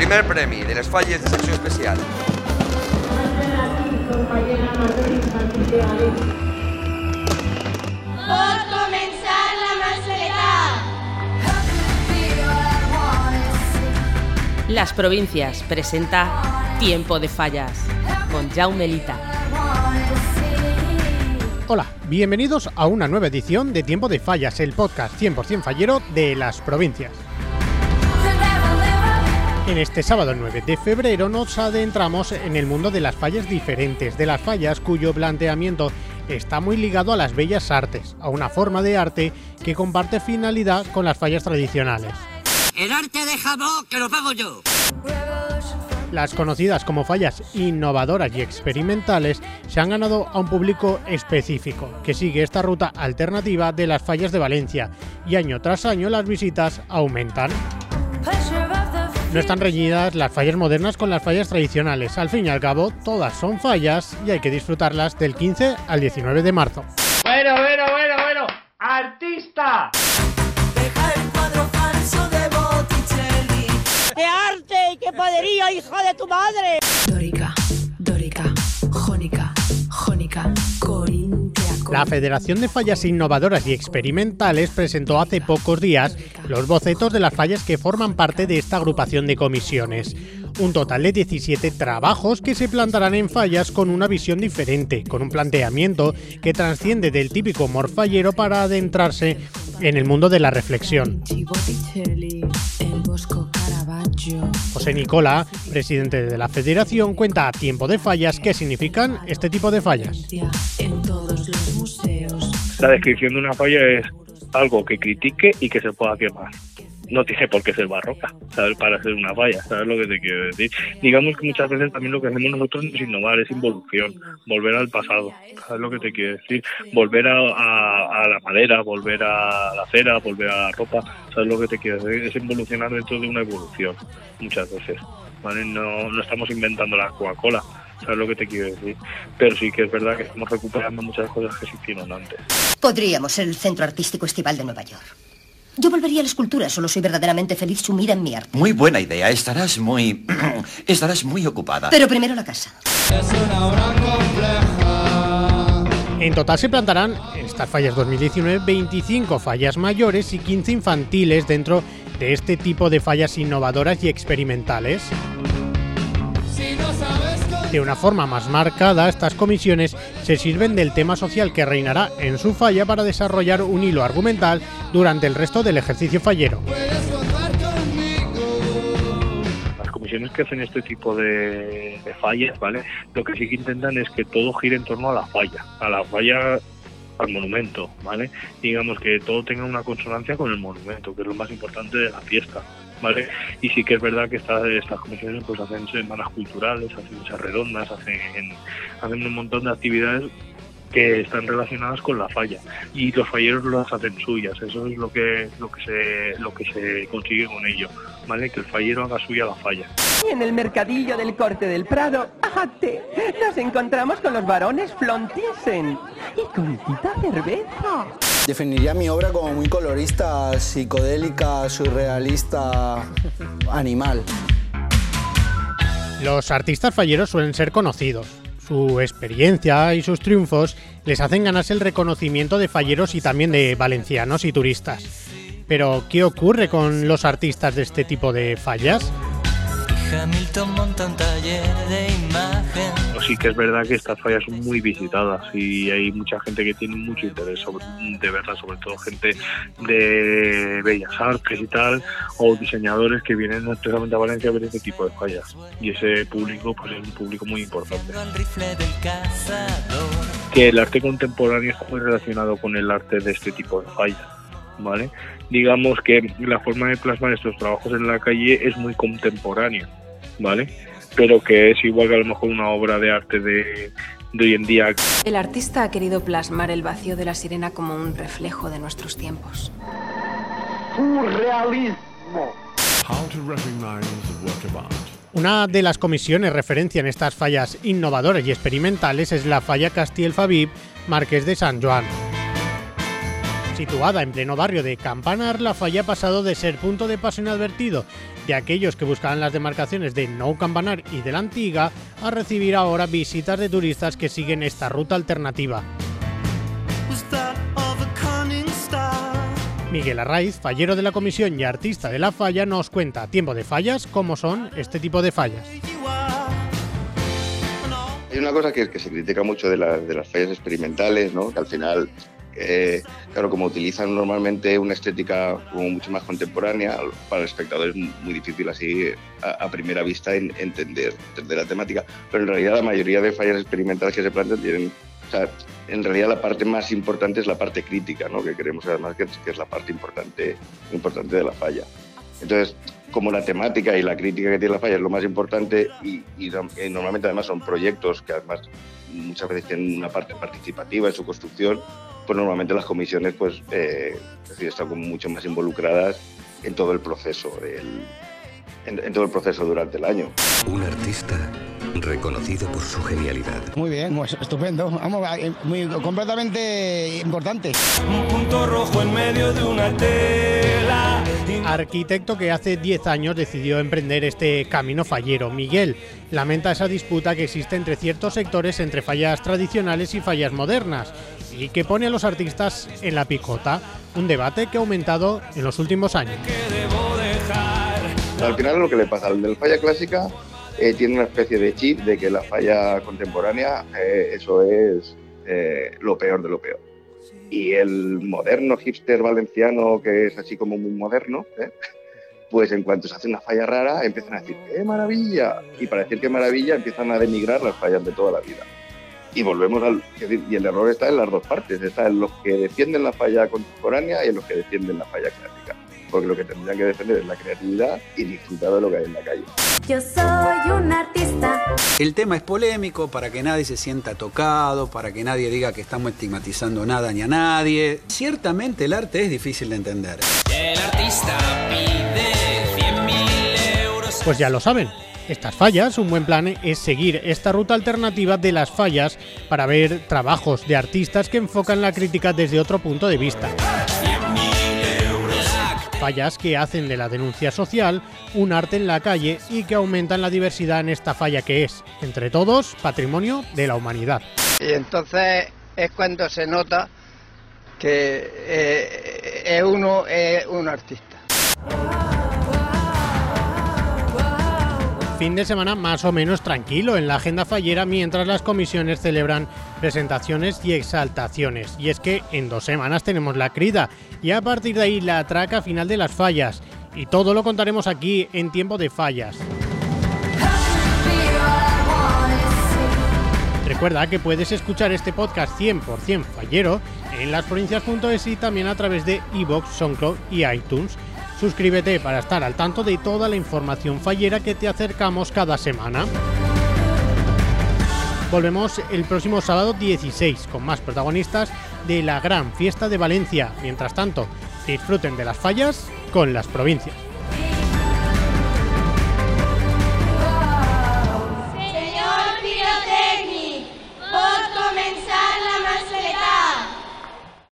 primer premi de les falles de secció especial. Pot començar la mascleta. Las Provincias presenta Tiempo de Fallas con Jaume Lita. Hola, bienvenidos a una nueva edición de Tiempo de Fallas, el podcast 100% fallero de las provincias. En este sábado 9 de febrero nos adentramos en el mundo de las fallas diferentes, de las fallas cuyo planteamiento está muy ligado a las bellas artes, a una forma de arte que comparte finalidad con las fallas tradicionales. El arte de jabón que lo pago yo. Las conocidas como fallas innovadoras y experimentales se han ganado a un público específico que sigue esta ruta alternativa de las fallas de Valencia y año tras año las visitas aumentan. No están reñidas las fallas modernas con las fallas tradicionales. Al fin y al cabo, todas son fallas y hay que disfrutarlas del 15 al 19 de marzo. Bueno, bueno, bueno, bueno. ¡Artista! Deja el cuadro falso de Botticelli. ¡Qué arte y qué poderío, hija de tu madre! Dórica, dórica, jónica, jónica, La Federación de Fallas Innovadoras y Experimentales presentó hace pocos días los bocetos de las fallas que forman parte de esta agrupación de comisiones. Un total de 17 trabajos que se plantarán en fallas con una visión diferente, con un planteamiento que trasciende del típico morfallero para adentrarse en el mundo de la reflexión. José Nicola, presidente de la federación, cuenta a tiempo de fallas qué significan este tipo de fallas. La descripción de una falla es algo que critique y que se pueda quemar. No tiene por qué ser barroca, ¿sabes? Para ser una falla, ¿sabes lo que te quiero decir? Digamos que muchas veces también lo que hacemos nosotros no es innovar, es involución, volver al pasado, ¿sabes lo que te quiero decir? Volver a, la madera, volver a la cera, volver a la ropa, ¿sabes lo que te quiero decir? Es involucionar dentro de una evolución, muchas veces, no estamos inventando la Coca-Cola, ¿sabes lo que te quiero decir? Pero sí que es verdad que estamos recuperando muchas cosas que se hicieron antes. Podríamos ser el centro artístico estival de Nueva York. Yo volvería a la escultura, solo soy verdaderamente feliz sumida en mi arte. Muy buena idea, estarás muy... estarás muy ocupada. Pero primero la casa. En total se plantarán en estas fallas 2019 25 fallas mayores y 15 infantiles dentro de este tipo de fallas innovadoras y experimentales. De una forma más marcada, estas comisiones se sirven del tema social que reinará en su falla para desarrollar un hilo argumental durante el resto del ejercicio fallero. las comisiones que hacen este tipo de, de fallas, ¿vale? Lo que sí que intentan es que todo gire en torno a la falla, a la falla al monumento, ¿vale? Digamos que todo tenga una consonancia con el monumento, que es lo más importante de la fiesta, ¿vale? Y sí que es verdad que esta- estas comisiones pues hacen semanas culturales, hacen mesas redondas, hacen, hacen un montón de actividades que están relacionadas con la falla y los falleros las hacen suyas eso es lo que lo que se lo que se consigue con ello vale que el fallero haga suya la falla Y en el mercadillo del corte del Prado, ¡ate! Nos encontramos con los varones Flontisen y con Tita Cerveza. Definiría mi obra como muy colorista, psicodélica, surrealista, animal. Los artistas falleros suelen ser conocidos. Su experiencia y sus triunfos les hacen ganarse el reconocimiento de falleros y también de valencianos y turistas. Pero, ¿qué ocurre con los artistas de este tipo de fallas? Hamilton monta un taller de imagen. Pues sí que es verdad que estas fallas son muy visitadas y hay mucha gente que tiene mucho interés sobre, de verlas, sobre todo gente de bellas artes y tal, o diseñadores que vienen especialmente a Valencia a ver este tipo de fallas. Y ese público pues es un público muy importante. Que el arte contemporáneo está muy relacionado con el arte de este tipo de fallas, ¿vale? Digamos que la forma de plasmar estos trabajos en la calle es muy contemporánea, ¿vale? Pero que es igual que a lo mejor una obra de arte de, de hoy en día. El artista ha querido plasmar el vacío de la sirena como un reflejo de nuestros tiempos. Surrealismo. Una de las comisiones referencia en estas fallas innovadoras y experimentales es la falla Castiel Fabib Marqués de San Joan. Situada en pleno barrio de Campanar, la falla ha pasado de ser punto de paso inadvertido de aquellos que buscaban las demarcaciones de Nou Campanar y de la Antiga a recibir ahora visitas de turistas que siguen esta ruta alternativa. Miguel Arraiz, fallero de la comisión y artista de la falla, nos cuenta a tiempo de fallas cómo son este tipo de fallas. Hay una cosa que, que se critica mucho de, la- de las fallas experimentales, ¿no? que al final, eh, claro, como utilizan normalmente una estética mucho más contemporánea, para el espectador es muy difícil así a, primera vista en- entender, entender la temática. Pero en realidad la mayoría de fallas experimentales que se plantean tienen... O sea, en realidad la parte más importante es la parte crítica, ¿no? que creemos además que es, la parte importante, importante de la falla. Entonces, como la temática y la crítica que tiene la falla es lo más importante y, y normalmente además son proyectos que además muchas veces tienen una parte participativa en su construcción, pues normalmente las comisiones pues eh, es decir, están como mucho más involucradas en todo el proceso, del- en, en todo el proceso durante el año. Un artista reconocido por su genialidad. Muy bien, pues estupendo. Vamos, eh, muy completamente importante. Un punto rojo en medio de una tela. Arquitecto que hace 10 años decidió emprender este camino fallero. Miguel lamenta esa disputa que existe entre ciertos sectores entre fallas tradicionales y fallas modernas y que pone a los artistas en la picota, un debate que ha aumentado en los últimos años. Al final lo que le pasa al del falla clásica eh, tiene una especie de chip de que la falla contemporánea eh, eso es eh, lo peor de lo peor. Y el moderno hipster valenciano, que es así como muy moderno, ¿eh? pues en cuanto se hace una falla rara empiezan a decir ¡qué maravilla! Y para decir qué maravilla empiezan a denigrar las fallas de toda la vida. Y volvemos al... Y el error está en las dos partes, está en los que defienden la falla contemporánea y en los que defienden la falla clásica. Porque lo que tendrían que defender es la creatividad y disfrutar de lo que hay en la calle. Yo soy un artista. El tema es polémico para que nadie se sienta tocado, para que nadie diga que estamos estigmatizando nada ni a nadie. Ciertamente el arte es difícil de entender. El artista pide 100.000 euros. Pues ya lo saben. Estas fallas, un buen plan es seguir esta ruta alternativa de las fallas para ver trabajos de artistas que enfocan la crítica desde otro punto de vista. Fallas que hacen de la denuncia social un arte en la calle y que aumentan la diversidad en esta falla que es, entre todos, patrimonio de la humanidad. Y entonces es cuando se nota que eh, eh, uno es un artista. Fin de semana más o menos tranquilo en la agenda fallera mientras las comisiones celebran presentaciones y exaltaciones. Y es que en dos semanas tenemos la crida y a partir de ahí la atraca final de las fallas. Y todo lo contaremos aquí en tiempo de fallas. Recuerda que puedes escuchar este podcast 100% fallero en lasprovincias.es y también a través de iVoox, SoundCloud y iTunes. Suscríbete para estar al tanto de toda la información fallera que te acercamos cada semana. Volvemos el próximo sábado 16 con más protagonistas de la gran fiesta de Valencia. Mientras tanto, disfruten de las fallas con las provincias.